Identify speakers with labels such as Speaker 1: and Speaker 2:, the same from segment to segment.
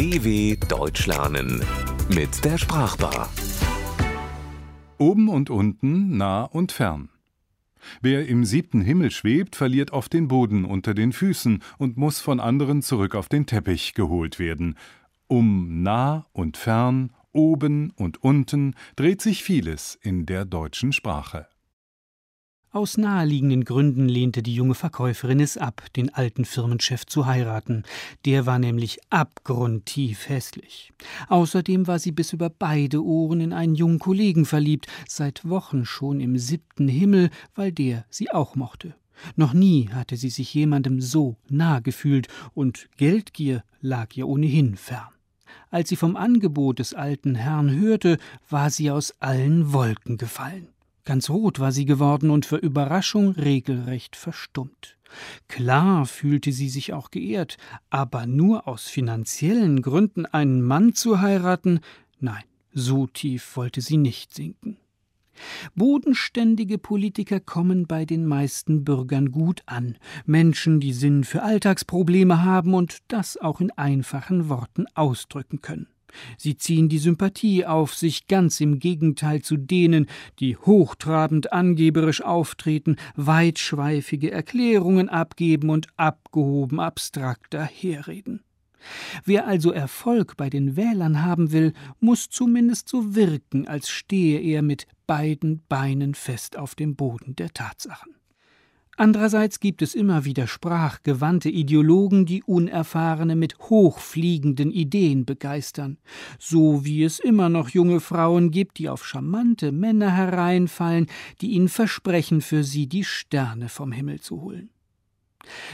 Speaker 1: DW Deutsch lernen mit der Sprachbar.
Speaker 2: Oben und unten, nah und fern. Wer im siebten Himmel schwebt, verliert oft den Boden unter den Füßen und muss von anderen zurück auf den Teppich geholt werden. Um nah und fern, oben und unten dreht sich vieles in der deutschen Sprache.
Speaker 3: Aus naheliegenden Gründen lehnte die junge Verkäuferin es ab, den alten Firmenchef zu heiraten. Der war nämlich abgrundtief hässlich. Außerdem war sie bis über beide Ohren in einen jungen Kollegen verliebt, seit Wochen schon im siebten Himmel, weil der sie auch mochte. Noch nie hatte sie sich jemandem so nah gefühlt, und Geldgier lag ihr ohnehin fern. Als sie vom Angebot des alten Herrn hörte, war sie aus allen Wolken gefallen. Ganz rot war sie geworden und für Überraschung regelrecht verstummt. Klar fühlte sie sich auch geehrt, aber nur aus finanziellen Gründen einen Mann zu heiraten, nein, so tief wollte sie nicht sinken. Bodenständige Politiker kommen bei den meisten Bürgern gut an, Menschen, die Sinn für Alltagsprobleme haben und das auch in einfachen Worten ausdrücken können. Sie ziehen die Sympathie auf sich, ganz im Gegenteil zu denen, die hochtrabend angeberisch auftreten, weitschweifige Erklärungen abgeben und abgehoben abstrakt daherreden. Wer also Erfolg bei den Wählern haben will, muss zumindest so wirken, als stehe er mit beiden Beinen fest auf dem Boden der Tatsachen. Andererseits gibt es immer wieder sprachgewandte Ideologen, die Unerfahrene mit hochfliegenden Ideen begeistern, so wie es immer noch junge Frauen gibt, die auf charmante Männer hereinfallen, die ihnen versprechen, für sie die Sterne vom Himmel zu holen.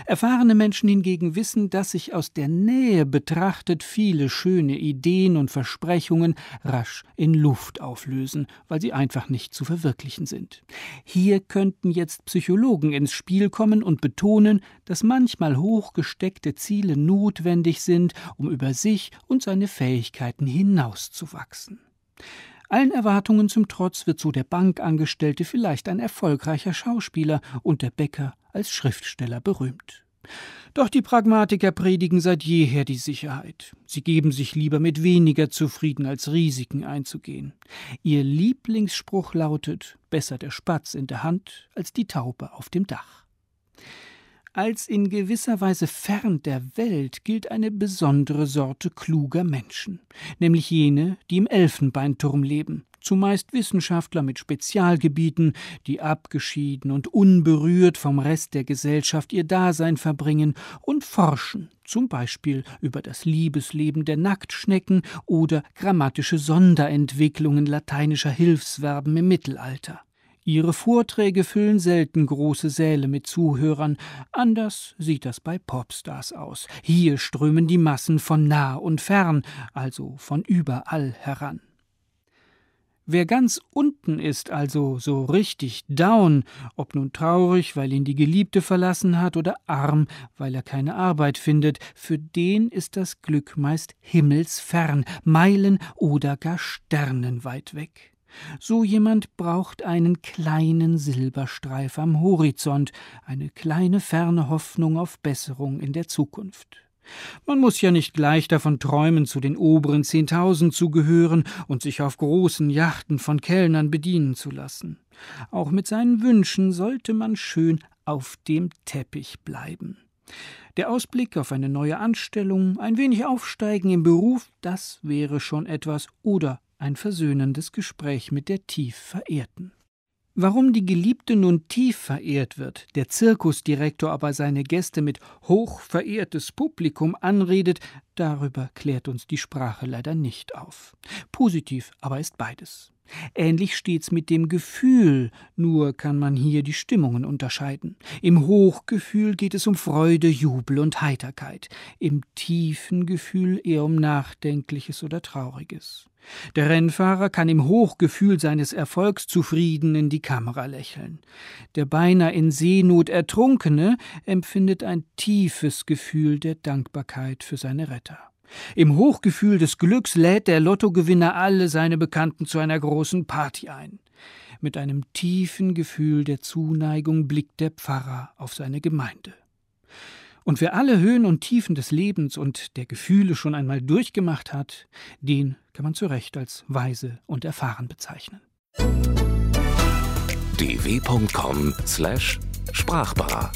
Speaker 3: Erfahrene Menschen hingegen wissen, dass sich aus der Nähe betrachtet viele schöne Ideen und Versprechungen rasch in Luft auflösen, weil sie einfach nicht zu verwirklichen sind. Hier könnten jetzt Psychologen ins Spiel kommen und betonen, dass manchmal hochgesteckte Ziele notwendig sind, um über sich und seine Fähigkeiten hinauszuwachsen. Allen Erwartungen zum Trotz wird so der Bankangestellte vielleicht ein erfolgreicher Schauspieler und der Bäcker als Schriftsteller berühmt. Doch die Pragmatiker predigen seit jeher die Sicherheit. Sie geben sich lieber mit weniger zufrieden, als Risiken einzugehen. Ihr Lieblingsspruch lautet Besser der Spatz in der Hand als die Taube auf dem Dach. Als in gewisser Weise fern der Welt gilt eine besondere Sorte kluger Menschen, nämlich jene, die im Elfenbeinturm leben, zumeist Wissenschaftler mit Spezialgebieten, die abgeschieden und unberührt vom Rest der Gesellschaft ihr Dasein verbringen und forschen, zum Beispiel über das Liebesleben der Nacktschnecken oder grammatische Sonderentwicklungen lateinischer Hilfsverben im Mittelalter. Ihre Vorträge füllen selten große Säle mit Zuhörern, anders sieht das bei Popstars aus. Hier strömen die Massen von nah und fern, also von überall heran. Wer ganz unten ist, also so richtig down, ob nun traurig, weil ihn die Geliebte verlassen hat, oder arm, weil er keine Arbeit findet, für den ist das Glück meist himmelsfern, Meilen oder gar sternenweit weg. So jemand braucht einen kleinen Silberstreif am Horizont, eine kleine ferne Hoffnung auf Besserung in der Zukunft. Man muss ja nicht gleich davon träumen, zu den oberen Zehntausend zu gehören und sich auf großen Yachten von Kellnern bedienen zu lassen. Auch mit seinen Wünschen sollte man schön auf dem Teppich bleiben. Der Ausblick auf eine neue Anstellung, ein wenig Aufsteigen im Beruf, das wäre schon etwas, oder ein versöhnendes Gespräch mit der tief Verehrten. Warum die Geliebte nun tief verehrt wird, der Zirkusdirektor aber seine Gäste mit hoch verehrtes Publikum anredet, darüber klärt uns die Sprache leider nicht auf. Positiv aber ist beides. Ähnlich steht's mit dem Gefühl, nur kann man hier die Stimmungen unterscheiden. Im Hochgefühl geht es um Freude, Jubel und Heiterkeit, im tiefen Gefühl eher um Nachdenkliches oder Trauriges. Der Rennfahrer kann im Hochgefühl seines Erfolgs zufrieden in die Kamera lächeln. Der beinahe in Seenot Ertrunkene empfindet ein tiefes Gefühl der Dankbarkeit für seine Retter. Im Hochgefühl des Glücks lädt der Lottogewinner alle seine Bekannten zu einer großen Party ein. Mit einem tiefen Gefühl der Zuneigung blickt der Pfarrer auf seine Gemeinde. Und wer alle Höhen und Tiefen des Lebens und der Gefühle schon einmal durchgemacht hat, den kann man zu Recht als weise und erfahren bezeichnen.
Speaker 1: dw.com/sprachbar